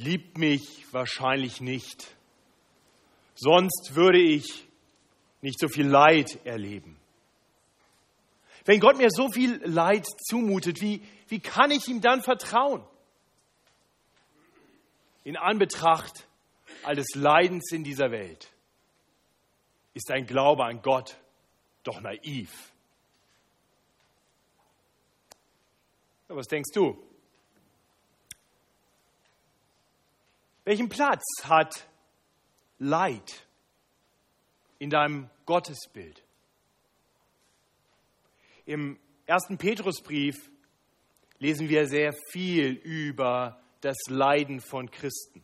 liebt mich wahrscheinlich nicht. Sonst würde ich nicht so viel Leid erleben. Wenn Gott mir so viel Leid zumutet, wie, wie kann ich ihm dann vertrauen? In Anbetracht all des Leidens in dieser Welt ist ein Glaube an Gott doch naiv. Was denkst du? Welchen Platz hat Leid in deinem Gottesbild? Im ersten Petrusbrief lesen wir sehr viel über das Leiden von Christen.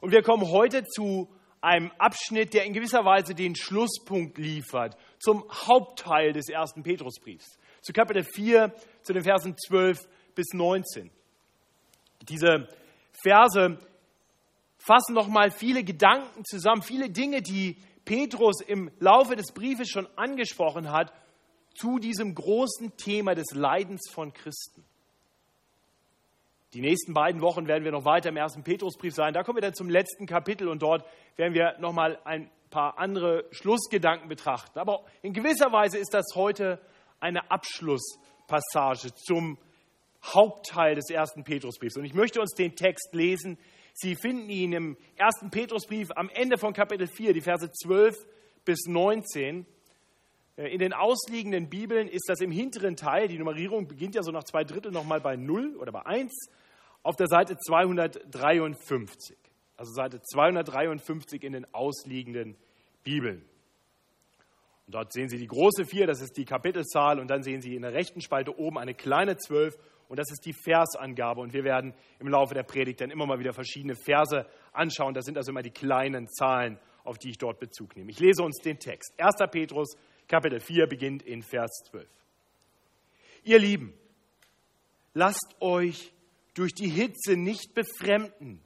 Und wir kommen heute zu einem Abschnitt, der in gewisser Weise den Schlusspunkt liefert zum Hauptteil des ersten Petrusbriefs, zu Kapitel 4, zu den Versen 12 bis 19. Diese Verse fassen nochmal viele Gedanken zusammen, viele Dinge, die Petrus im Laufe des Briefes schon angesprochen hat, zu diesem großen Thema des Leidens von Christen. Die nächsten beiden Wochen werden wir noch weiter im ersten Petrusbrief sein. Da kommen wir dann zum letzten Kapitel und dort werden wir nochmal ein paar andere Schlussgedanken betrachten. Aber in gewisser Weise ist das heute eine Abschlusspassage zum Hauptteil des ersten Petrusbriefs. Und ich möchte uns den Text lesen. Sie finden ihn im ersten Petrusbrief am Ende von Kapitel 4, die Verse 12 bis 19. Äh, in den ausliegenden Bibeln ist das im hinteren Teil, die Nummerierung beginnt ja so nach zwei Drittel nochmal bei 0 oder bei 1, auf der Seite 253. Also Seite 253 in den ausliegenden Bibeln. Und dort sehen Sie die große 4, das ist die Kapitelzahl, und dann sehen Sie in der rechten Spalte oben eine kleine 12, und das ist die Versangabe. Und wir werden im Laufe der Predigt dann immer mal wieder verschiedene Verse anschauen. Das sind also immer die kleinen Zahlen, auf die ich dort Bezug nehme. Ich lese uns den Text. 1. Petrus, Kapitel 4, beginnt in Vers 12. Ihr Lieben, lasst euch durch die Hitze nicht befremden,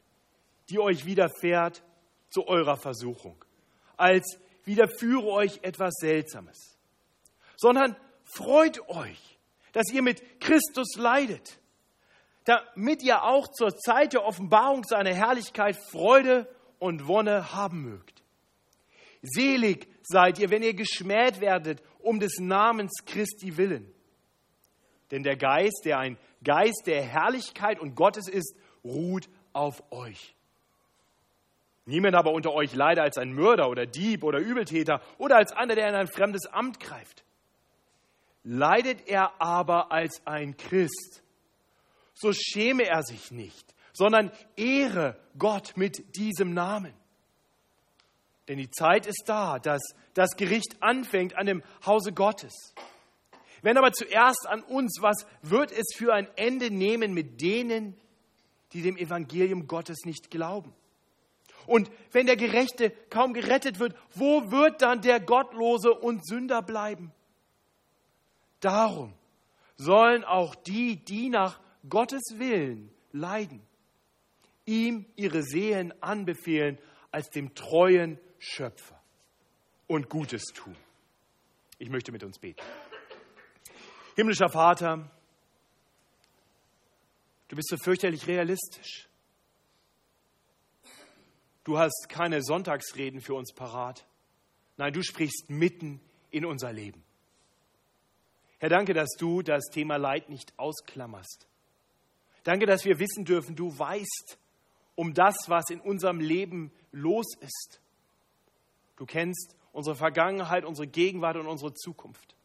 die euch widerfährt zu eurer Versuchung, als widerführe euch etwas Seltsames, sondern freut euch, dass ihr mit Christus leidet, damit ihr auch zur Zeit der Offenbarung seiner Herrlichkeit Freude und Wonne haben mögt. Selig seid ihr, wenn ihr geschmäht werdet um des Namens Christi willen. Denn der Geist, der ein Geist der Herrlichkeit und Gottes ist, ruht auf euch. Niemand aber unter euch leider als ein Mörder oder Dieb oder Übeltäter oder als einer, der in ein fremdes Amt greift. Leidet er aber als ein Christ, so schäme er sich nicht, sondern ehre Gott mit diesem Namen. Denn die Zeit ist da, dass das Gericht anfängt an dem Hause Gottes. Wenn aber zuerst an uns, was wird es für ein Ende nehmen mit denen, die dem Evangelium Gottes nicht glauben? Und wenn der Gerechte kaum gerettet wird, wo wird dann der Gottlose und Sünder bleiben? Darum sollen auch die, die nach Gottes Willen leiden, ihm ihre Seelen anbefehlen als dem treuen Schöpfer und Gutes tun. Ich möchte mit uns beten. Himmlischer Vater, du bist so fürchterlich realistisch. Du hast keine Sonntagsreden für uns parat. Nein, du sprichst mitten in unser Leben. Herr, danke, dass du das Thema Leid nicht ausklammerst. Danke, dass wir wissen dürfen, du weißt um das, was in unserem Leben los ist. Du kennst unsere Vergangenheit, unsere Gegenwart und unsere Zukunft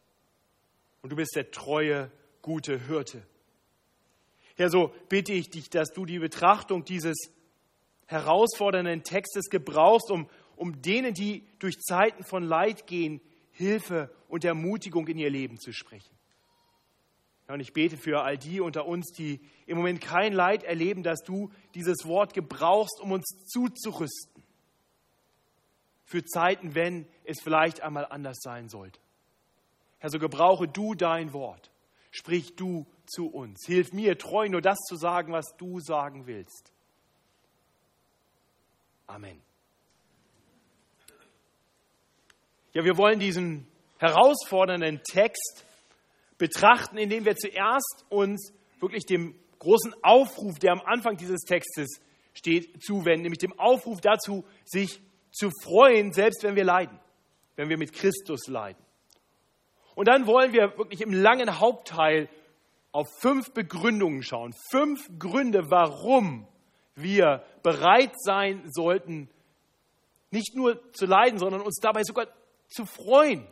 und du bist der treue, gute Hirte. Herr, so bitte ich dich, dass du die Betrachtung dieses herausfordernden Textes gebrauchst, um, um denen, die durch Zeiten von Leid gehen, Hilfe und Ermutigung in ihr Leben zu sprechen. Ja, und ich bete für all die unter uns, die im Moment kein Leid erleben, dass du dieses Wort gebrauchst, um uns zuzurüsten. Für Zeiten, wenn es vielleicht einmal anders sein sollte. Herr, so gebrauche du dein Wort. Sprich du zu uns. Hilf mir, treu nur das zu sagen, was du sagen willst. Amen. Ja, wir wollen diesen herausfordernden Text betrachten, indem wir zuerst uns wirklich dem großen Aufruf, der am Anfang dieses Textes steht, zuwenden, nämlich dem Aufruf dazu, sich zu freuen, selbst wenn wir leiden, wenn wir mit Christus leiden. Und dann wollen wir wirklich im langen Hauptteil auf fünf Begründungen schauen. Fünf Gründe, warum wir bereit sein sollten, nicht nur zu leiden, sondern uns dabei sogar zu freuen.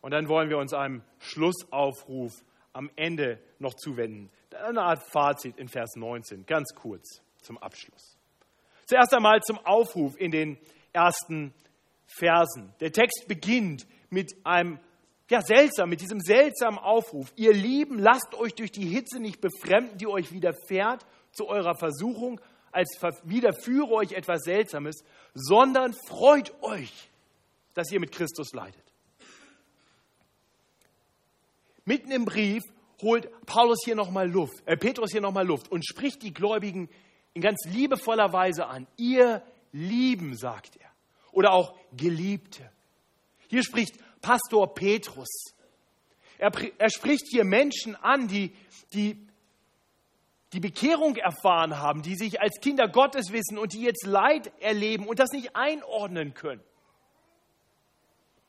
Und dann wollen wir uns einem Schlussaufruf am Ende noch zuwenden. Eine Art Fazit in Vers 19, ganz kurz zum Abschluss. Zuerst einmal zum Aufruf in den ersten Versen. Der Text beginnt mit einem ja, seltsam, mit diesem seltsamen Aufruf. Ihr Lieben, lasst euch durch die Hitze nicht befremden, die euch widerfährt zu eurer Versuchung, als widerführe euch etwas Seltsames, sondern freut euch, dass ihr mit Christus leidet. Mitten im Brief holt Paulus hier nochmal Luft, äh, Petrus hier nochmal Luft und spricht die Gläubigen in ganz liebevoller Weise an. Ihr Lieben, sagt er. Oder auch Geliebte. Hier spricht Pastor Petrus. Er, er spricht hier Menschen an, die, die die Bekehrung erfahren haben, die sich als Kinder Gottes wissen und die jetzt Leid erleben und das nicht einordnen können.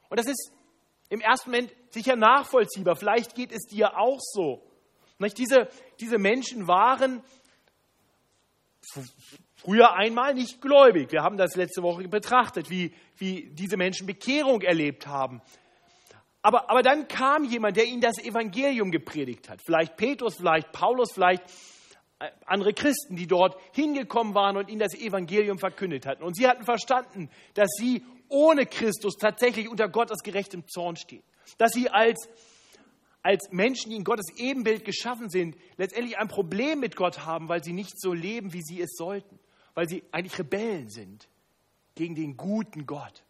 Und das ist im ersten Moment sicher nachvollziehbar. Vielleicht geht es dir auch so. Diese, diese Menschen waren früher einmal nicht gläubig. Wir haben das letzte Woche betrachtet, wie, wie diese Menschen Bekehrung erlebt haben. Aber, aber dann kam jemand, der ihnen das Evangelium gepredigt hat. Vielleicht Petrus, vielleicht Paulus, vielleicht andere Christen, die dort hingekommen waren und ihnen das Evangelium verkündet hatten. Und sie hatten verstanden, dass sie ohne Christus tatsächlich unter Gottes gerechtem Zorn stehen. Dass sie als, als Menschen, die in Gottes Ebenbild geschaffen sind, letztendlich ein Problem mit Gott haben, weil sie nicht so leben, wie sie es sollten. Weil sie eigentlich Rebellen sind gegen den guten Gott.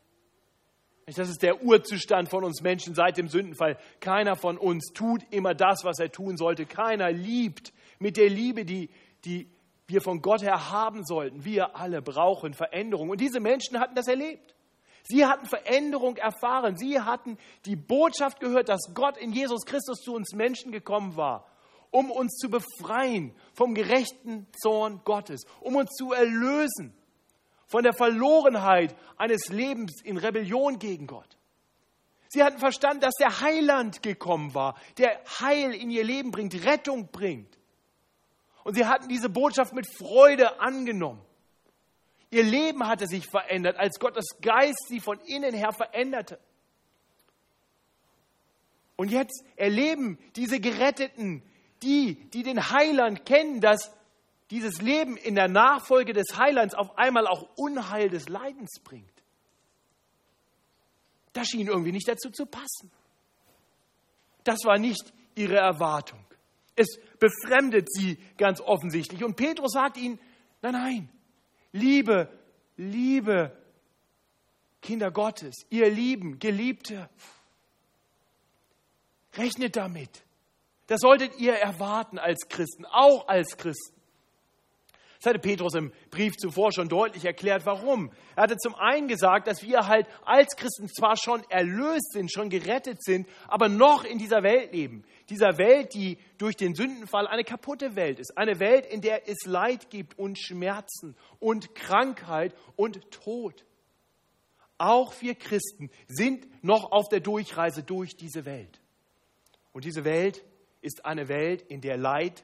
Das ist der Urzustand von uns Menschen seit dem Sündenfall. Keiner von uns tut immer das, was er tun sollte. Keiner liebt mit der Liebe, die, die wir von Gott her haben sollten. Wir alle brauchen Veränderung. Und diese Menschen hatten das erlebt. Sie hatten Veränderung erfahren. Sie hatten die Botschaft gehört, dass Gott in Jesus Christus zu uns Menschen gekommen war, um uns zu befreien vom gerechten Zorn Gottes, um uns zu erlösen von der Verlorenheit eines Lebens in Rebellion gegen Gott. Sie hatten verstanden, dass der Heiland gekommen war, der Heil in ihr Leben bringt, Rettung bringt. Und sie hatten diese Botschaft mit Freude angenommen. Ihr Leben hatte sich verändert, als Gottes Geist sie von innen her veränderte. Und jetzt erleben diese Geretteten, die, die den Heiland kennen, dass dieses Leben in der Nachfolge des Heilands auf einmal auch Unheil des Leidens bringt. Das schien irgendwie nicht dazu zu passen. Das war nicht ihre Erwartung. Es befremdet sie ganz offensichtlich. Und Petrus sagt ihnen, nein, nein, liebe, liebe Kinder Gottes, ihr Lieben, Geliebte, rechnet damit. Das solltet ihr erwarten als Christen, auch als Christen. Das hatte Petrus im Brief zuvor schon deutlich erklärt, warum. Er hatte zum einen gesagt, dass wir halt als Christen zwar schon erlöst sind, schon gerettet sind, aber noch in dieser Welt leben. Dieser Welt, die durch den Sündenfall eine kaputte Welt ist. Eine Welt, in der es Leid gibt und Schmerzen und Krankheit und Tod. Auch wir Christen sind noch auf der Durchreise durch diese Welt. Und diese Welt ist eine Welt, in der Leid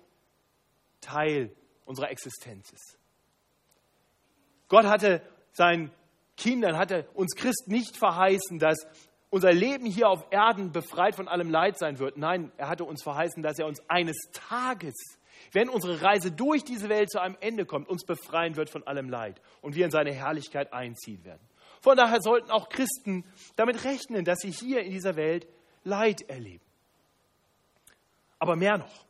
Teil unserer Existenz ist. Gott hatte seinen Kindern, hatte uns Christen nicht verheißen, dass unser Leben hier auf Erden befreit von allem Leid sein wird. Nein, er hatte uns verheißen, dass er uns eines Tages, wenn unsere Reise durch diese Welt zu einem Ende kommt, uns befreien wird von allem Leid und wir in seine Herrlichkeit einziehen werden. Von daher sollten auch Christen damit rechnen, dass sie hier in dieser Welt Leid erleben. Aber mehr noch.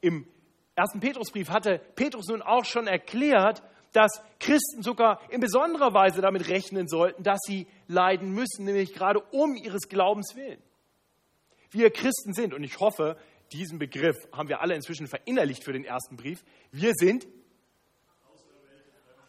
Im ersten Petrusbrief hatte Petrus nun auch schon erklärt, dass Christen sogar in besonderer Weise damit rechnen sollten, dass sie leiden müssen, nämlich gerade um ihres Glaubens willen. Wir Christen sind, und ich hoffe, diesen Begriff haben wir alle inzwischen verinnerlicht für den ersten Brief, wir sind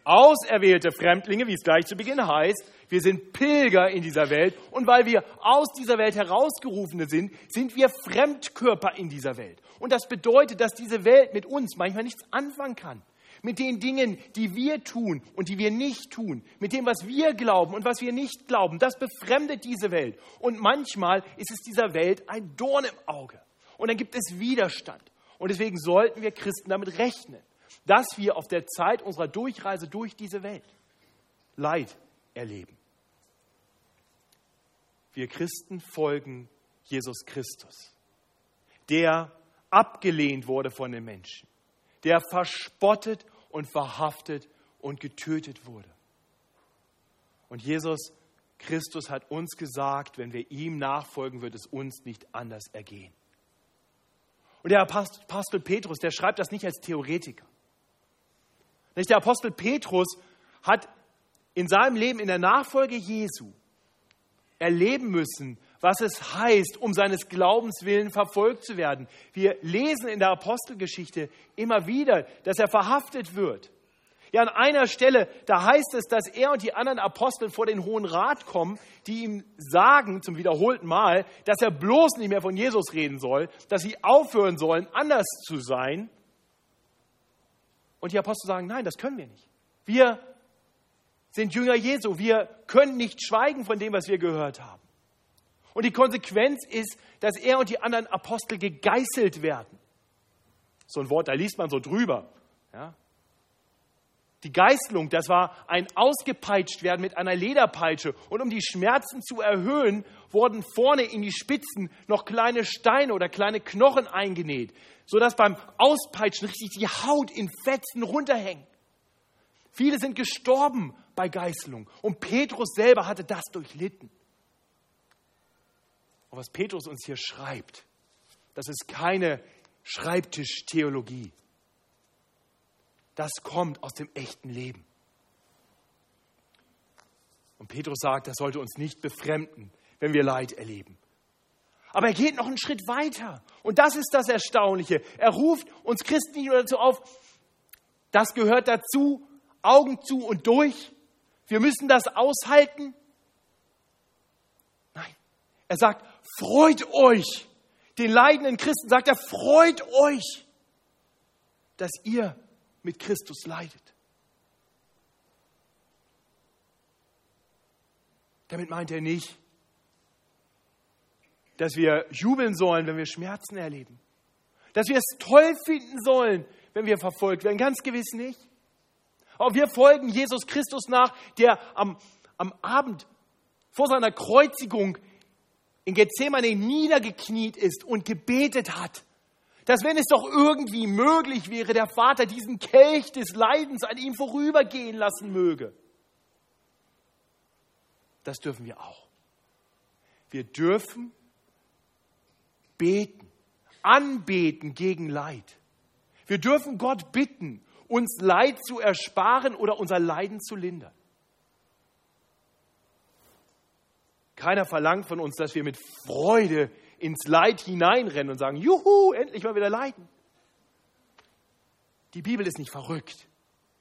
auserwählte Fremdlinge, wie es gleich zu Beginn heißt, Wir sind Pilger in dieser Welt und weil wir aus dieser Welt herausgerufene sind, sind wir Fremdkörper in dieser Welt. Und das bedeutet, dass diese Welt mit uns manchmal nichts anfangen kann. Mit den Dingen, die wir tun und die wir nicht tun, mit dem, was wir glauben und was wir nicht glauben, das befremdet diese Welt. Und manchmal ist es dieser Welt ein Dorn im Auge. Und dann gibt es Widerstand. Und deswegen sollten wir Christen damit rechnen, dass wir auf der Zeit unserer Durchreise durch diese Welt Leid erleben. Wir Christen folgen Jesus Christus, der abgelehnt wurde von den Menschen, der verspottet und verhaftet und getötet wurde. Und Jesus Christus hat uns gesagt, wenn wir ihm nachfolgen, wird es uns nicht anders ergehen. Und der Apostel Petrus, der schreibt das nicht als Theoretiker. Der Apostel Petrus hat in seinem Leben in der Nachfolge Jesu erleben müssen, was es heißt, um seines Glaubens willen verfolgt zu werden. Wir lesen in der Apostelgeschichte immer wieder, dass er verhaftet wird. Ja, an einer Stelle, da heißt es, dass er und die anderen Apostel vor den Hohen Rat kommen, die ihm sagen, zum wiederholten Mal, dass er bloß nicht mehr von Jesus reden soll, dass sie aufhören sollen, anders zu sein. Und die Apostel sagen, nein, das können wir nicht. Wir sind Jünger Jesu. Wir können nicht schweigen von dem, was wir gehört haben. Und die Konsequenz ist, dass er und die anderen Apostel gegeißelt werden. So ein Wort, da liest man so drüber. Ja? Die Geißelung, das war ein ausgepeitscht werden mit einer Lederpeitsche. Und um die Schmerzen zu erhöhen, wurden vorne in die Spitzen noch kleine Steine oder kleine Knochen eingenäht, sodass beim Auspeitschen richtig die Haut in Fetzen runterhängt. Viele sind gestorben bei Geißelung. Und Petrus selber hatte das durchlitten. Und was Petrus uns hier schreibt, das ist keine Schreibtischtheologie. Das kommt aus dem echten Leben. Und Petrus sagt, das sollte uns nicht befremden, wenn wir Leid erleben. Aber er geht noch einen Schritt weiter. Und das ist das Erstaunliche. Er ruft uns Christen nicht nur dazu auf, das gehört dazu, Augen zu und durch. Wir müssen das aushalten. Nein, er sagt, freut euch. Den leidenden Christen sagt er, freut euch, dass ihr mit Christus leidet. Damit meint er nicht, dass wir jubeln sollen, wenn wir Schmerzen erleben. Dass wir es toll finden sollen, wenn wir verfolgt werden. Ganz gewiss nicht. Aber wir folgen Jesus Christus nach, der am, am Abend vor seiner Kreuzigung in Gethsemane niedergekniet ist und gebetet hat, dass wenn es doch irgendwie möglich wäre, der Vater diesen Kelch des Leidens an ihm vorübergehen lassen möge. Das dürfen wir auch. Wir dürfen beten, anbeten gegen Leid. Wir dürfen Gott bitten uns Leid zu ersparen oder unser Leiden zu lindern. Keiner verlangt von uns, dass wir mit Freude ins Leid hineinrennen und sagen, juhu, endlich mal wieder leiden. Die Bibel ist nicht verrückt,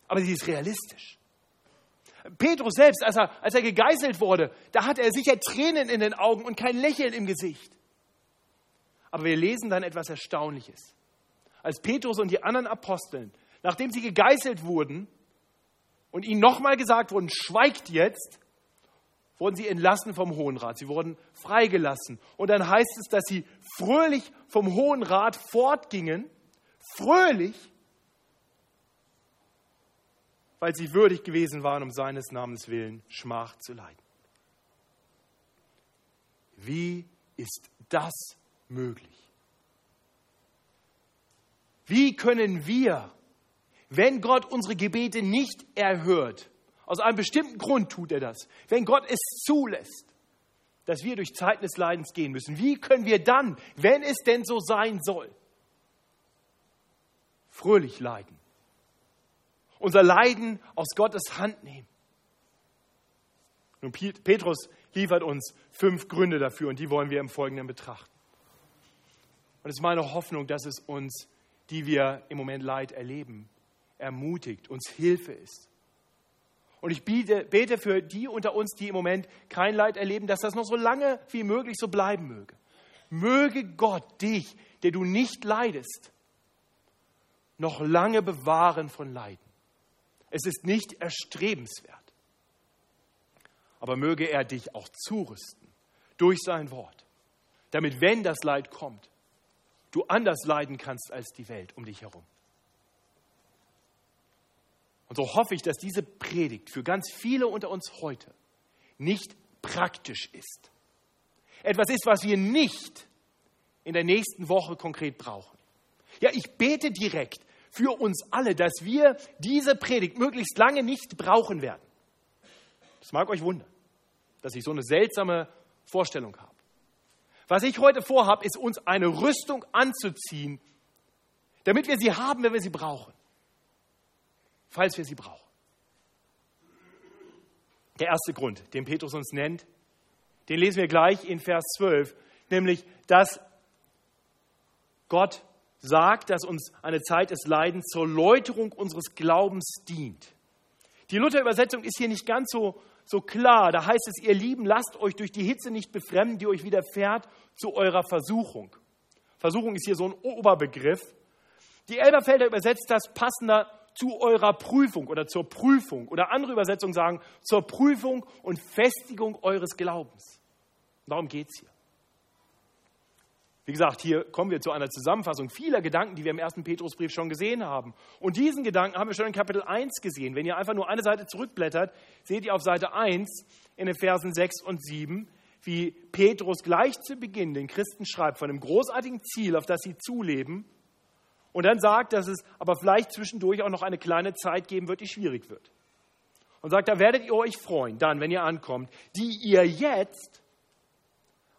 aber sie ist realistisch. Petrus selbst, als er, als er gegeißelt wurde, da hatte er sicher Tränen in den Augen und kein Lächeln im Gesicht. Aber wir lesen dann etwas Erstaunliches. Als Petrus und die anderen Aposteln nachdem sie gegeißelt wurden und ihnen nochmal gesagt wurden, schweigt jetzt, wurden sie entlassen vom Hohen Rat. Sie wurden freigelassen. Und dann heißt es, dass sie fröhlich vom Hohen Rat fortgingen, fröhlich, weil sie würdig gewesen waren, um seines Namens willen Schmach zu leiden. Wie ist das möglich? Wie können wir wenn Gott unsere Gebete nicht erhört, aus einem bestimmten Grund tut er das, wenn Gott es zulässt, dass wir durch Zeiten des Leidens gehen müssen, wie können wir dann, wenn es denn so sein soll, fröhlich leiden? Unser Leiden aus Gottes Hand nehmen. Und Petrus liefert uns fünf Gründe dafür und die wollen wir im Folgenden betrachten. Und es ist meine Hoffnung, dass es uns, die wir im Moment Leid erleben, ermutigt, uns Hilfe ist. Und ich bete, bete für die unter uns, die im Moment kein Leid erleben, dass das noch so lange wie möglich so bleiben möge. Möge Gott dich, der du nicht leidest, noch lange bewahren von Leiden. Es ist nicht erstrebenswert. Aber möge er dich auch zurüsten durch sein Wort, damit, wenn das Leid kommt, du anders leiden kannst als die Welt um dich herum. Und so hoffe ich, dass diese Predigt für ganz viele unter uns heute nicht praktisch ist. Etwas ist, was wir nicht in der nächsten Woche konkret brauchen. Ja, ich bete direkt für uns alle, dass wir diese Predigt möglichst lange nicht brauchen werden. Das mag euch wundern, dass ich so eine seltsame Vorstellung habe. Was ich heute vorhabe, ist uns eine Rüstung anzuziehen, damit wir sie haben, wenn wir sie brauchen. Falls wir sie brauchen. Der erste Grund, den Petrus uns nennt, den lesen wir gleich in Vers 12, nämlich, dass Gott sagt, dass uns eine Zeit des Leidens zur Läuterung unseres Glaubens dient. Die Luther-Übersetzung ist hier nicht ganz so, so klar. Da heißt es, ihr Lieben, lasst euch durch die Hitze nicht befremden, die euch widerfährt, zu eurer Versuchung. Versuchung ist hier so ein Oberbegriff. Die Elberfelder übersetzt das passender zu eurer Prüfung oder zur Prüfung. Oder andere Übersetzungen sagen, zur Prüfung und Festigung eures Glaubens. Darum geht es hier. Wie gesagt, hier kommen wir zu einer Zusammenfassung vieler Gedanken, die wir im ersten Petrusbrief schon gesehen haben. Und diesen Gedanken haben wir schon in Kapitel 1 gesehen. Wenn ihr einfach nur eine Seite zurückblättert, seht ihr auf Seite 1 in den Versen 6 und 7, wie Petrus gleich zu Beginn den Christen schreibt von einem großartigen Ziel, auf das sie zuleben. Und dann sagt, dass es aber vielleicht zwischendurch auch noch eine kleine Zeit geben wird, die schwierig wird. Und sagt, da werdet ihr euch freuen, dann, wenn ihr ankommt, die ihr jetzt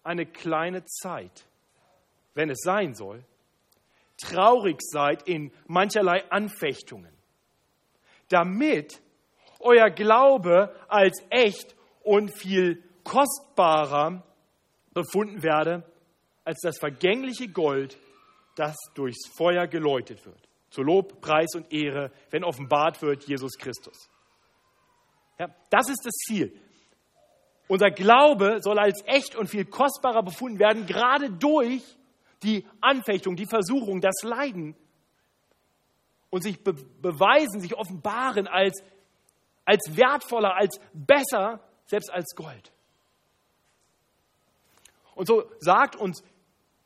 eine kleine Zeit wenn es sein soll, traurig seid in mancherlei Anfechtungen, damit euer Glaube als echt und viel kostbarer befunden werde als das vergängliche Gold, das durchs Feuer geläutet wird. Zu Lob, Preis und Ehre, wenn offenbart wird Jesus Christus. Ja, das ist das Ziel. Unser Glaube soll als echt und viel kostbarer befunden werden, gerade durch die Anfechtung, die Versuchung, das Leiden und sich be beweisen, sich offenbaren als, als wertvoller, als besser, selbst als Gold. Und so sagt uns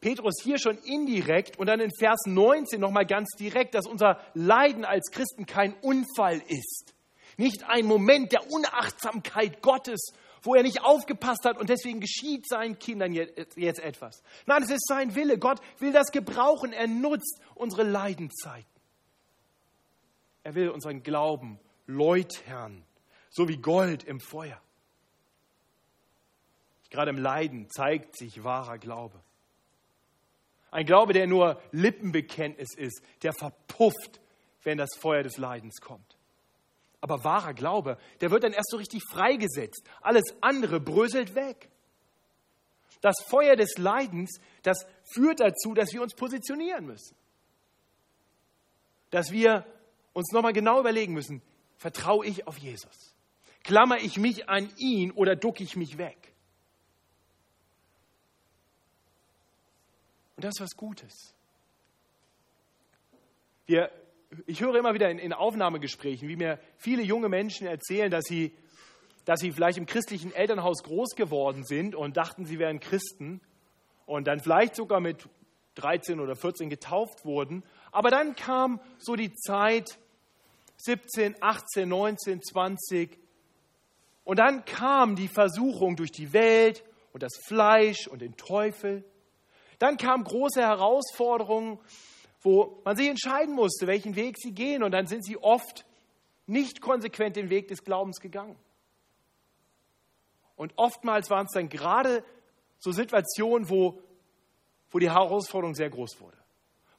Petrus hier schon indirekt und dann in Vers 19 nochmal ganz direkt, dass unser Leiden als Christen kein Unfall ist. Nicht ein Moment der Unachtsamkeit Gottes wo er nicht aufgepasst hat und deswegen geschieht seinen Kindern jetzt etwas. Nein, es ist sein Wille. Gott will das gebrauchen. Er nutzt unsere Leidenzeiten. Er will unseren Glauben läutern, so wie Gold im Feuer. Gerade im Leiden zeigt sich wahrer Glaube. Ein Glaube, der nur Lippenbekenntnis ist, der verpufft, wenn das Feuer des Leidens kommt. Aber wahrer Glaube, der wird dann erst so richtig freigesetzt. Alles andere bröselt weg. Das Feuer des Leidens, das führt dazu, dass wir uns positionieren müssen. Dass wir uns nochmal genau überlegen müssen, vertraue ich auf Jesus? Klammer ich mich an ihn oder ducke ich mich weg? Und das ist was Gutes. Wir ich höre immer wieder in, in, Aufnahmegesprächen, wie mir viele junge Menschen erzählen, dass sie, dass sie vielleicht im christlichen Elternhaus groß geworden sind und dachten, sie wären Christen und dann vielleicht sogar mit 13 oder 14 getauft wurden. Aber dann kam so die Zeit 17, 18, 19, 20 und dann kam die Versuchung durch die Welt und das Fleisch und den Teufel. Dann kamen große Herausforderungen wo man sich entscheiden musste, welchen Weg sie gehen. Und dann sind sie oft nicht konsequent den Weg des Glaubens gegangen. Und oftmals waren es dann gerade so Situationen, wo, wo die Herausforderung sehr groß wurde.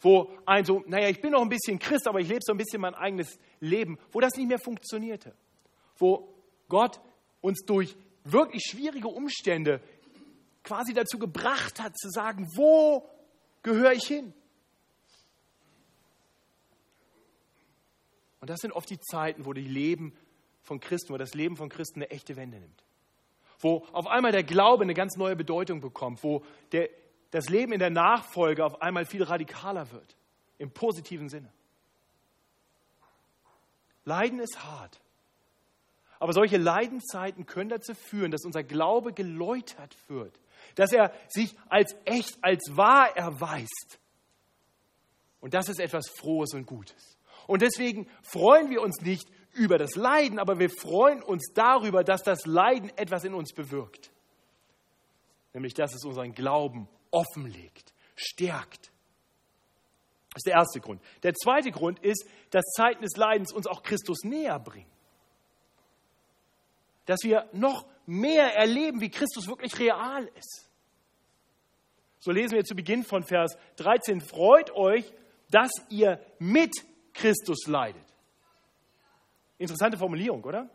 Wo ein so, naja, ich bin noch ein bisschen Christ, aber ich lebe so ein bisschen mein eigenes Leben, wo das nicht mehr funktionierte. Wo Gott uns durch wirklich schwierige Umstände quasi dazu gebracht hat, zu sagen, wo gehöre ich hin? Und das sind oft die Zeiten, wo die Leben von Christen, wo das Leben von Christen eine echte Wende nimmt. Wo auf einmal der Glaube eine ganz neue Bedeutung bekommt, wo der, das Leben in der Nachfolge auf einmal viel radikaler wird, im positiven Sinne. Leiden ist hart. Aber solche Leidenszeiten können dazu führen, dass unser Glaube geläutert wird, dass er sich als echt, als wahr erweist. Und das ist etwas Frohes und Gutes. Und deswegen freuen wir uns nicht über das Leiden, aber wir freuen uns darüber, dass das Leiden etwas in uns bewirkt. Nämlich, dass es unseren Glauben offenlegt, stärkt. Das ist der erste Grund. Der zweite Grund ist, dass Zeiten des Leidens uns auch Christus näher bringen. Dass wir noch mehr erleben, wie Christus wirklich real ist. So lesen wir zu Beginn von Vers 13, freut euch, dass ihr mit Christus leidet. Interessante Formulierung, oder?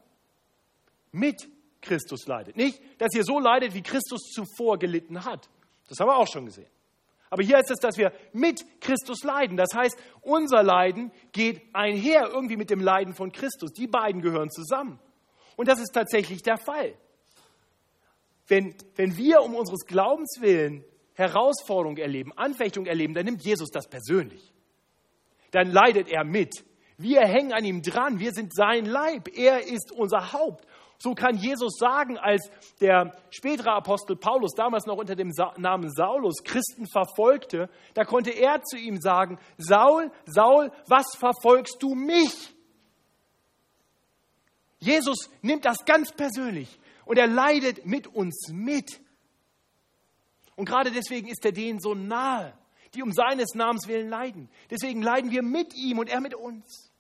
Mit Christus leidet. Nicht, dass ihr so leidet, wie Christus zuvor gelitten hat. Das haben wir auch schon gesehen. Aber hier heißt es, dass wir mit Christus leiden. Das heißt, unser Leiden geht einher irgendwie mit dem Leiden von Christus. Die beiden gehören zusammen. Und das ist tatsächlich der Fall. Wenn, wenn wir um unseres Glaubens willen Herausforderung erleben, Anfechtung erleben, dann nimmt Jesus das persönlich. Dann leidet er mit. Wir hängen an ihm dran. Wir sind sein Leib. Er ist unser Haupt. So kann Jesus sagen, als der spätere Apostel Paulus, damals noch unter dem Namen Saulus, Christen verfolgte, da konnte er zu ihm sagen, Saul, Saul, was verfolgst du mich? Jesus nimmt das ganz persönlich und er leidet mit uns mit. Und gerade deswegen ist er denen so nahe, die um seines Namens willen leiden. Deswegen leiden wir mit ihm und er mit uns.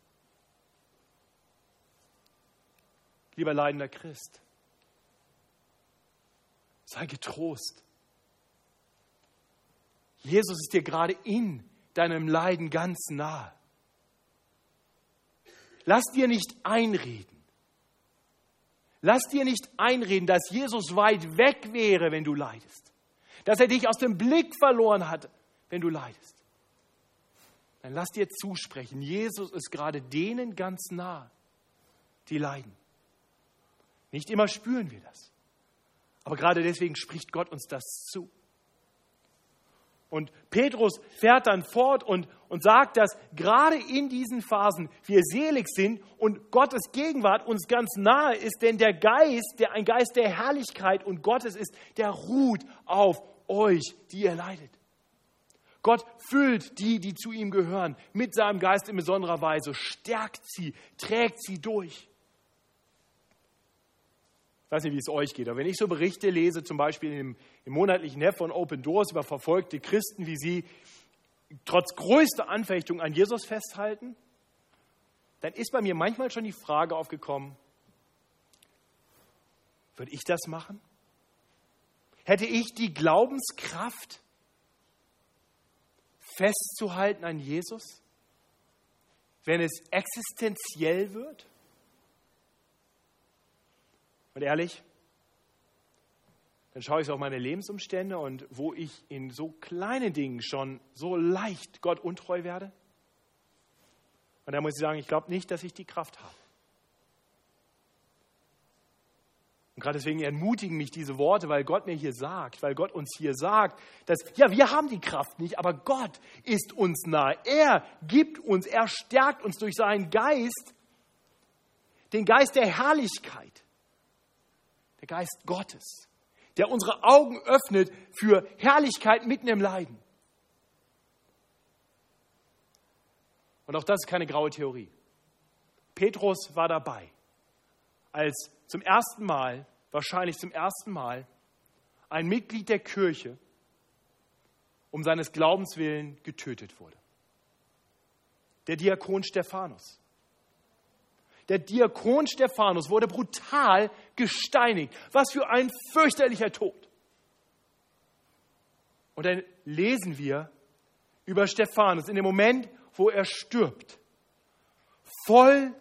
lieber leidender Christ. Sei getrost. Jesus ist dir gerade in deinem Leiden ganz nahe. Lass dir nicht einreden. Lass dir nicht einreden, dass Jesus weit weg wäre, wenn du leidest. Dass er dich aus dem Blick verloren hat, wenn du leidest. Dann lass dir zusprechen, Jesus ist gerade denen ganz nah, die leiden. Nicht immer spüren wir das. Aber gerade deswegen spricht Gott uns das zu. Und Petrus fährt dann fort und, und sagt, dass gerade in diesen Phasen wir selig sind und Gottes Gegenwart uns ganz nahe ist, denn der Geist, der ein Geist der Herrlichkeit und Gottes ist, der ruht auf euch, die ihr leidet. Gott füllt die, die zu ihm gehören, mit seinem Geist in besonderer Weise, stärkt sie, trägt sie durch. Ich weiß nicht, wie es euch geht, aber wenn ich so Berichte lese, zum Beispiel im, im monatlichen Heft von Open Doors über verfolgte Christen, wie sie trotz größter Anfechtung an Jesus festhalten, dann ist bei mir manchmal schon die Frage aufgekommen, würde ich das machen? Hätte ich die Glaubenskraft, festzuhalten an Jesus, wenn es existenziell wird? Und ehrlich, dann schaue ich auf meine Lebensumstände und wo ich in so kleinen Dingen schon so leicht Gott untreu werde. Und da muss ich sagen, ich glaube nicht, dass ich die Kraft habe. Und gerade deswegen ermutigen mich diese Worte, weil Gott mir hier sagt, weil Gott uns hier sagt, dass, ja, wir haben die Kraft nicht, aber Gott ist uns nahe. Er gibt uns, er stärkt uns durch seinen Geist, den Geist der Herrlichkeit der Geist Gottes, der unsere Augen öffnet für Herrlichkeit mitten im Leiden. Und auch das ist keine graue Theorie. Petrus war dabei, als zum ersten Mal, wahrscheinlich zum ersten Mal, ein Mitglied der Kirche um seines Glaubens willen getötet wurde. Der Diakon Stephanus. Der Diakon Stephanus wurde brutal gesteinigt. Was für ein fürchterlicher Tod. Und dann lesen wir über Stephanus in dem Moment, wo er stirbt. Voll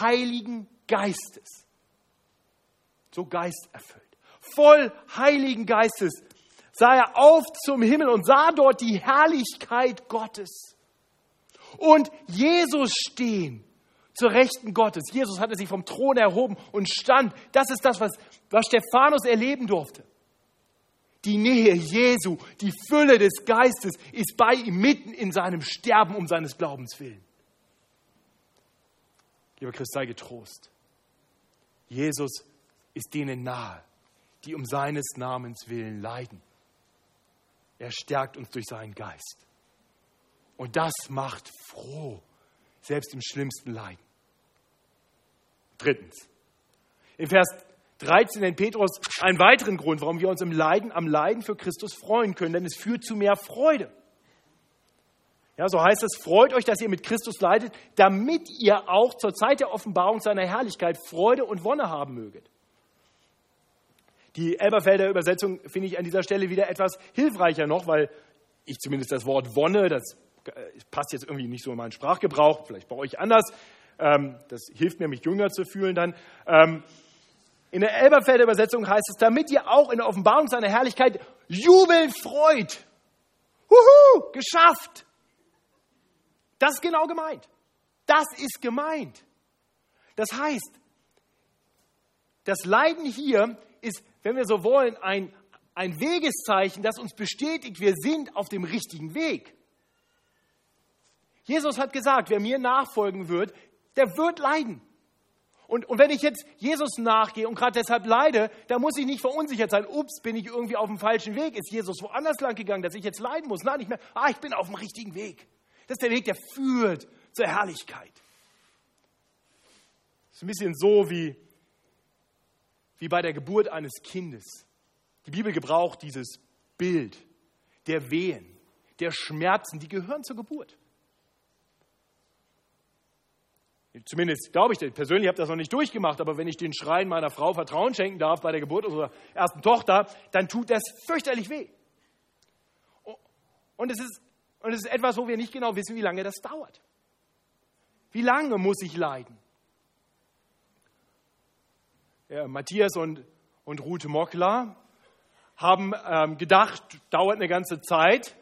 heiligen Geistes. So geisterfüllt. Voll heiligen Geistes sah er auf zum Himmel und sah dort die Herrlichkeit Gottes. Und Jesus stehen zur Rechten Gottes. Jesus hatte sich vom Thron erhoben und stand. Das ist das, was, was Stephanus erleben durfte. Die Nähe Jesu, die Fülle des Geistes ist bei ihm mitten in seinem Sterben um seines Glaubens willen. Lieber Christ, sei getrost. Jesus ist denen nahe, die um seines Namens willen leiden. Er stärkt uns durch seinen Geist. Und das macht froh, selbst im schlimmsten Leiden. Drittens. In Vers 13 nennt Petrus einen weiteren Grund, warum wir uns im Leiden, am Leiden für Christus freuen können, denn es führt zu mehr Freude. Ja, so heißt es, freut euch, dass ihr mit Christus leidet, damit ihr auch zur Zeit der Offenbarung seiner Herrlichkeit Freude und Wonne haben möget. Die Elberfelder Übersetzung finde ich an dieser Stelle wieder etwas hilfreicher noch, weil ich zumindest das Wort Wonne, das äh, passt jetzt irgendwie nicht so in meinen Sprachgebrauch, vielleicht bei euch anders, das hilft mir, mich jünger zu fühlen dann. Ähm, in der Elberfelder Übersetzung heißt es, damit ihr auch in der Offenbarung seiner Herrlichkeit jubeln freut. Huhu, geschafft. Das ist genau gemeint. Das ist gemeint. Das heißt, das Leiden hier ist, wenn wir so wollen, ein, ein Wegeszeichen, das uns bestätigt, wir sind auf dem richtigen Weg. Jesus hat gesagt, wer mir nachfolgen wird, der wird leiden. Und, und wenn ich jetzt Jesus nachgehe und gerade deshalb leide, dann muss ich nicht verunsichert sein. Ups, bin ich irgendwie auf dem falschen Weg? Ist Jesus woanders lang gegangen, dass ich jetzt leiden muss? Nein, nicht mehr. Ah, ich bin auf dem richtigen Weg. Das ist der Weg, der führt zur Herrlichkeit. Das ist ein bisschen so wie, wie bei der Geburt eines Kindes. Die Bibel gebraucht dieses Bild der Wehen, der Schmerzen, die gehören zur Geburt. Zumindest glaube ich, persönlich habe ich das noch nicht durchgemacht, aber wenn ich den Schreien meiner Frau Vertrauen schenken darf bei der Geburt unserer ersten Tochter, dann tut das fürchterlich weh. Und es ist und es ist etwas, wo wir nicht genau wissen, wie lange das dauert. Wie lange muss ich leiden? Ja, Matthias und, und Ruth Mockler haben ähm, gedacht, dauert eine ganze Zeit.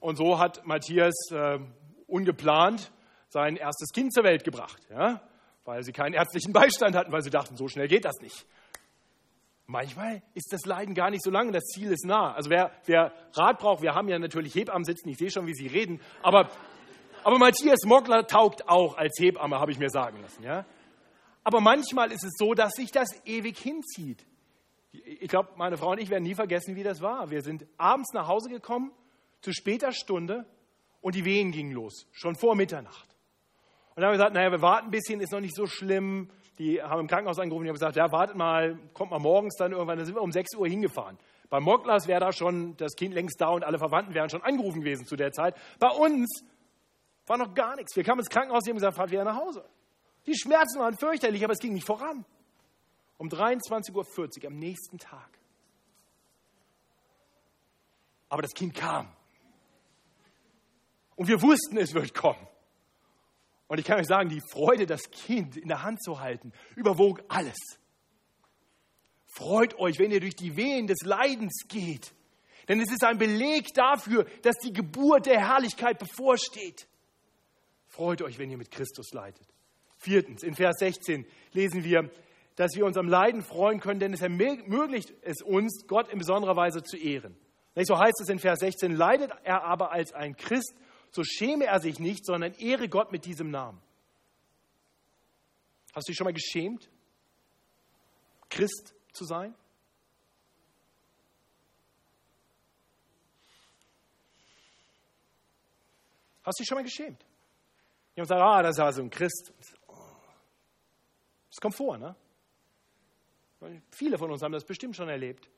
Und so hat Matthias äh, ungeplant sein erstes Kind zur Welt gebracht, ja? weil sie keinen ärztlichen Beistand hatten, weil sie dachten, so schnell geht das nicht. Manchmal ist das Leiden gar nicht so lange, das Ziel ist nah. Also wer, wer Rat braucht, wir haben ja natürlich Hebammen sitzen, ich sehe schon, wie sie reden, aber, aber Matthias Mockler taugt auch als Hebamme, habe ich mir sagen lassen. Ja? Aber manchmal ist es so, dass sich das ewig hinzieht. Ich glaube, meine Frau und ich werden nie vergessen, wie das war. Wir sind abends nach Hause gekommen, zu später Stunde, und die Wehen gingen los, schon vor Mitternacht. Und dann haben wir gesagt, naja, wir warten ein bisschen, ist noch nicht so schlimm die haben im Krankenhaus angerufen, die haben gesagt, ja, wartet mal, kommt mal morgens dann irgendwann, dann sind wir um 6 Uhr hingefahren. Bei Moklas wäre da schon das Kind längst da und alle Verwandten wären schon angerufen gewesen zu der Zeit. Bei uns war noch gar nichts. Wir kamen ins Krankenhaus, die haben gesagt, fahrt wieder nach Hause. Die Schmerzen waren fürchterlich, aber es ging nicht voran. Um 23.40 Uhr am nächsten Tag. Aber das Kind kam. Und wir wussten, es wird kommen. Und ich kann euch sagen, die Freude, das Kind in der Hand zu halten, überwog alles. Freut euch, wenn ihr durch die Wehen des Leidens geht. Denn es ist ein Beleg dafür, dass die Geburt der Herrlichkeit bevorsteht. Freut euch, wenn ihr mit Christus leidet. Viertens, in Vers 16 lesen wir, dass wir uns am Leiden freuen können, denn es ermöglicht es uns, Gott in besonderer Weise zu ehren. So heißt es in Vers 16, leidet er aber als ein Christ, so schäme er sich nicht, sondern ehre Gott mit diesem Namen. Hast du dich schon mal geschämt, Christ zu sein? Hast du dich schon mal geschämt? Jemand sagt, ah, das ist also ein Christ. Das kommt vor, ne? Viele von uns haben das bestimmt schon erlebt.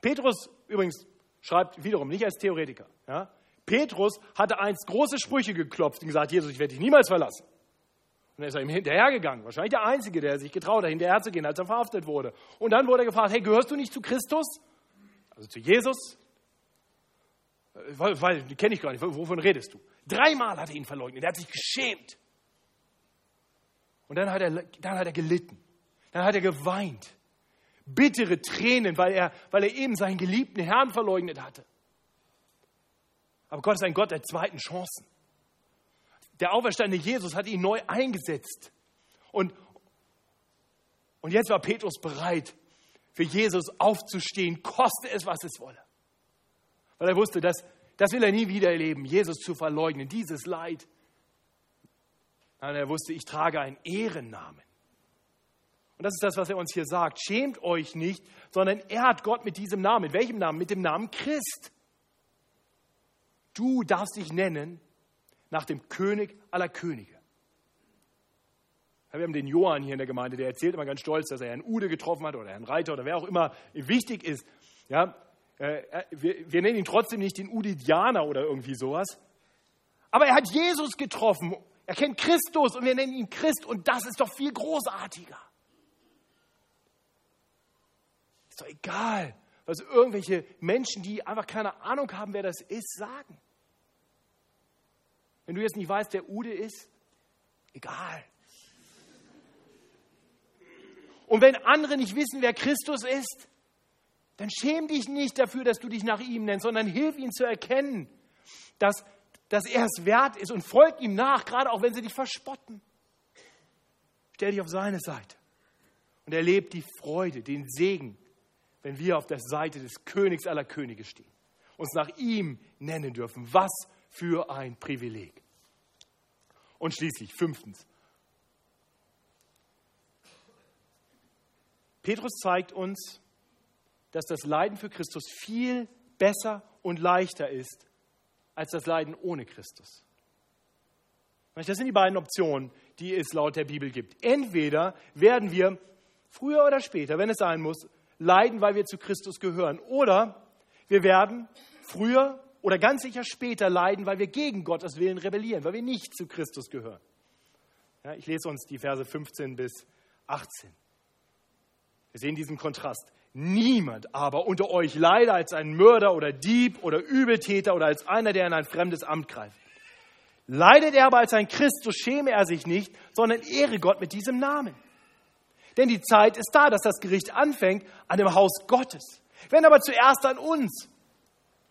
Petrus übrigens schreibt wiederum nicht als Theoretiker. Ja? Petrus hatte einst große Sprüche geklopft und gesagt, Jesus, ich werde dich niemals verlassen. Und dann ist er ihm hinterhergegangen. Wahrscheinlich der Einzige, der sich getraut hat, hinterherzugehen, als er verhaftet wurde. Und dann wurde er gefragt, hey, gehörst du nicht zu Christus? Also zu Jesus? Weil, weil die kenne ich gar nicht. Wovon redest du? Dreimal hat er ihn verleugnet. Er hat sich geschämt. Und dann hat er, dann hat er gelitten. Dann hat er geweint. Bittere Tränen, weil er, weil er eben seinen geliebten Herrn verleugnet hatte. Aber Gott ist ein Gott der zweiten Chancen. der auferstandene Jesus hat ihn neu eingesetzt. Und, und jetzt war Petrus bereit, für Jesus aufzustehen, koste es, was es wolle. Weil er wusste, dass, das will er nie wieder erleben, Jesus zu verleugnen, dieses Leid. Und er wusste, ich trage einen Ehrennamen. Und das ist das, was er uns hier sagt. Schämt euch nicht, sondern er hat Gott mit diesem Namen. Mit welchem Namen? Mit dem Namen Christ. Du darfst dich nennen nach dem König aller Könige. Wir haben den Johann hier in der Gemeinde, der erzählt immer ganz stolz, dass er Herrn Ude getroffen hat oder Herrn Reiter oder wer auch immer wichtig ist. Ja, äh, wir, wir nennen ihn trotzdem nicht den Udidianer oder irgendwie sowas. Aber er hat Jesus getroffen. Er kennt Christus und wir nennen ihn Christ und das ist doch viel großartiger. Ist doch egal, was irgendwelche Menschen, die einfach keine Ahnung haben, wer das ist, sagen. Wenn du jetzt nicht weißt, wer Ude ist, egal. Und wenn andere nicht wissen, wer Christus ist, dann schäm dich nicht dafür, dass du dich nach ihm nennst, sondern hilf ihm zu erkennen, dass, dass er es wert ist und folg ihm nach, gerade auch wenn sie dich verspotten. Stell dich auf seine Seite und erlebe die Freude, den Segen, wenn wir auf der Seite des Königs aller Könige stehen, uns nach ihm nennen dürfen. Was für ein Privileg. Und schließlich, fünftens, Petrus zeigt uns, dass das Leiden für Christus viel besser und leichter ist als das Leiden ohne Christus. Das sind die beiden Optionen, die es laut der Bibel gibt. Entweder werden wir früher oder später, wenn es sein muss, leiden, weil wir zu Christus gehören, oder wir werden früher oder ganz sicher später leiden, weil wir gegen Gottes Willen rebellieren, weil wir nicht zu Christus gehören. Ja, ich lese uns die Verse 15 bis 18. Wir sehen diesen Kontrast. Niemand aber unter euch leider als ein Mörder oder Dieb oder Übeltäter oder als einer, der in ein fremdes Amt greift. Leidet er aber als ein Christ, so schäme er sich nicht, sondern ehre Gott mit diesem Namen. Denn die Zeit ist da, dass das Gericht anfängt an dem Haus Gottes. Wenn aber zuerst an uns.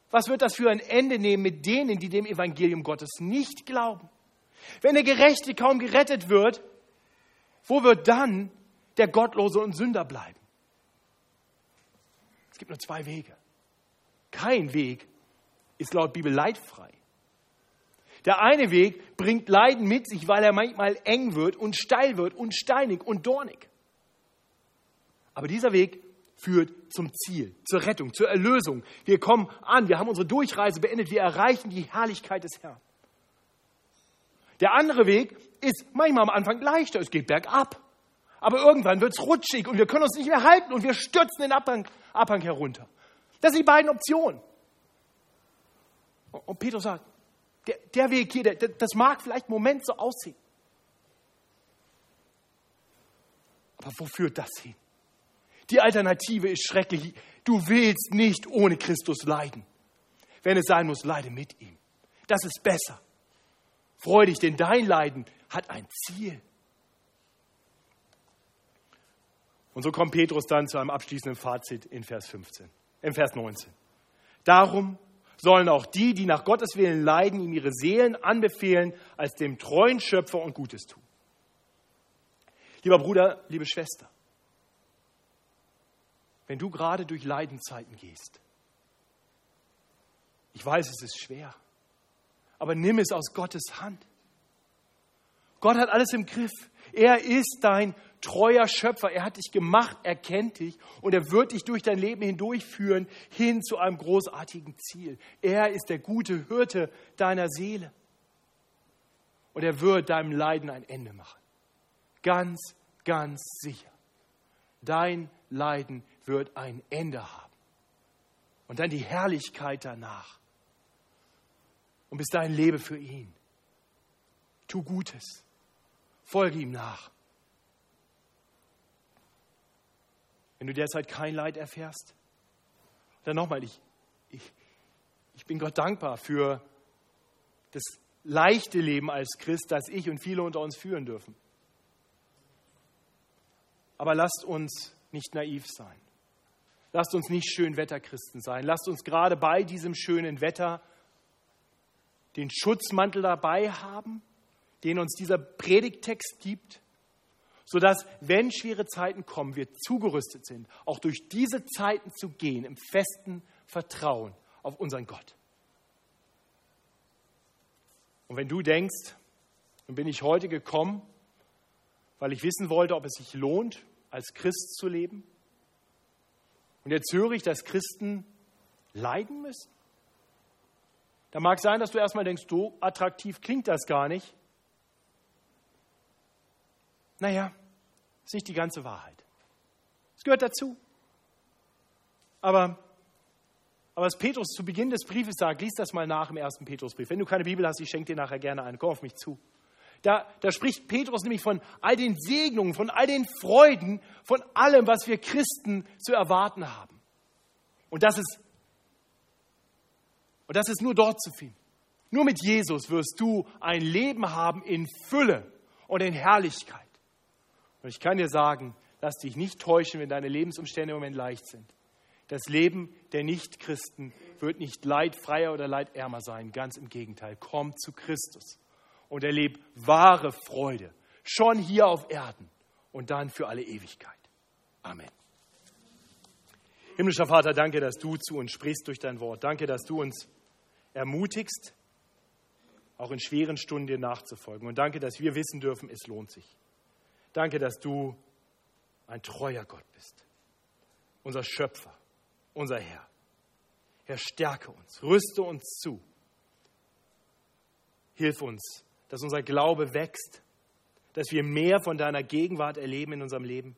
Was wird das für ein Ende nehmen mit denen, die dem Evangelium Gottes nicht glauben? Wenn der Gerechte kaum gerettet wird, wo wird dann der Gottlose und Sünder bleiben. Es gibt nur zwei Wege. Kein Weg ist laut Bibel leidfrei. Der eine Weg bringt Leiden mit sich, weil er manchmal eng wird und steil wird und steinig und dornig. Aber dieser Weg führt zum Ziel, zur Rettung, zur Erlösung. Wir kommen an, wir haben unsere Durchreise beendet, wir erreichen die Herrlichkeit des Herrn. Der andere Weg ist manchmal am Anfang leichter, es geht bergab. Aber irgendwann wird es rutschig und wir können uns nicht mehr halten und wir stürzen den Abhang, Abhang herunter. Das sind die beiden Optionen. Und Petrus sagt, der, der Weg hier, der, das mag vielleicht im Moment so aussehen. Aber wo führt das hin? Die Alternative ist schrecklich. Du willst nicht ohne Christus leiden. Wenn es sein muss, leide mit ihm. Das ist besser. Freu dich, denn dein Leiden hat ein Ziel. Und so kommt Petrus dann zu einem abschließenden Fazit in Vers 15, in Vers 19. Darum sollen auch die, die nach Gottes Willen leiden, ihm ihre Seelen anbefehlen, als dem treuen Schöpfer und Gutes tun. Lieber Bruder, liebe Schwester, wenn du gerade durch Leidenzeiten gehst, ich weiß, es ist schwer, aber nimm es aus Gottes Hand. Gott hat alles im Griff. Er ist dein treuer Schöpfer. Er hat dich gemacht, er kennt dich und er wird dich durch dein Leben hindurchführen hin zu einem großartigen Ziel. Er ist der gute Hirte deiner Seele. Und er wird deinem Leiden ein Ende machen. Ganz, ganz sicher. Dein Leiden wird ein Ende haben. Und dann die Herrlichkeit danach. Und bis dahin lebe für ihn. Tu Gutes. Folge ihm nach. wenn du derzeit kein Leid erfährst. Dann nochmal, ich, ich, ich bin Gott dankbar für das leichte Leben als Christ, das ich und viele unter uns führen dürfen. Aber lasst uns nicht naiv sein. Lasst uns nicht Schönwetterchristen sein. Lasst uns gerade bei diesem schönen Wetter den Schutzmantel dabei haben den uns dieser Predigtext gibt, sodass, wenn schwere Zeiten kommen, wir zugerüstet sind, auch durch diese Zeiten zu gehen, im festen Vertrauen auf unseren Gott. Und wenn du denkst, dann bin ich heute gekommen, weil ich wissen wollte, ob es sich lohnt, als Christ zu leben. Und jetzt höre ich, dass Christen leiden müssen. Da mag sein, dass du erstmal denkst, so attraktiv klingt das gar nicht. Naja, ist nicht die ganze Wahrheit. Es gehört dazu. Aber, aber was Petrus zu Beginn des Briefes sagt, lies das mal nach im ersten Petrusbrief. Wenn du keine Bibel hast, ich schenke dir nachher gerne eine. Komm auf mich zu. Da, da spricht Petrus nämlich von all den Segnungen, von all den Freuden, von allem, was wir Christen zu erwarten haben. Und das ist, und das ist nur dort zu finden. Nur mit Jesus wirst du ein Leben haben in Fülle und in Herrlichkeit. Und ich kann dir sagen, lass dich nicht täuschen, wenn deine Lebensumstände im Moment leicht sind. Das Leben der Nichtchristen wird nicht leidfreier oder leidärmer sein. Ganz im Gegenteil. Komm zu Christus und erlebe wahre Freude. Schon hier auf Erden und dann für alle Ewigkeit. Amen. Himmlischer Vater, danke, dass du zu uns sprichst durch dein Wort. Danke, dass du uns ermutigst, auch in schweren Stunden dir nachzufolgen. Und danke, dass wir wissen dürfen, es lohnt sich. Danke, dass du ein treuer Gott bist, unser Schöpfer, unser Herr. Herr, stärke uns, rüste uns zu. Hilf uns, dass unser Glaube wächst, dass wir mehr von deiner Gegenwart erleben in unserem Leben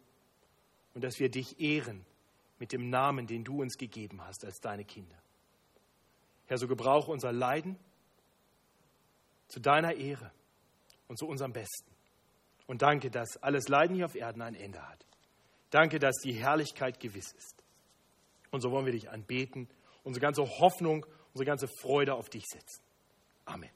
und dass wir dich ehren mit dem Namen, den du uns gegeben hast als deine Kinder. Herr, so gebrauche unser Leiden zu deiner Ehre und zu unserem Besten. Und danke, dass alles Leiden hier auf Erden ein Ende hat. Danke, dass die Herrlichkeit gewiss ist. Und so wollen wir dich anbeten, unsere ganze Hoffnung, unsere ganze Freude auf dich setzen. Amen.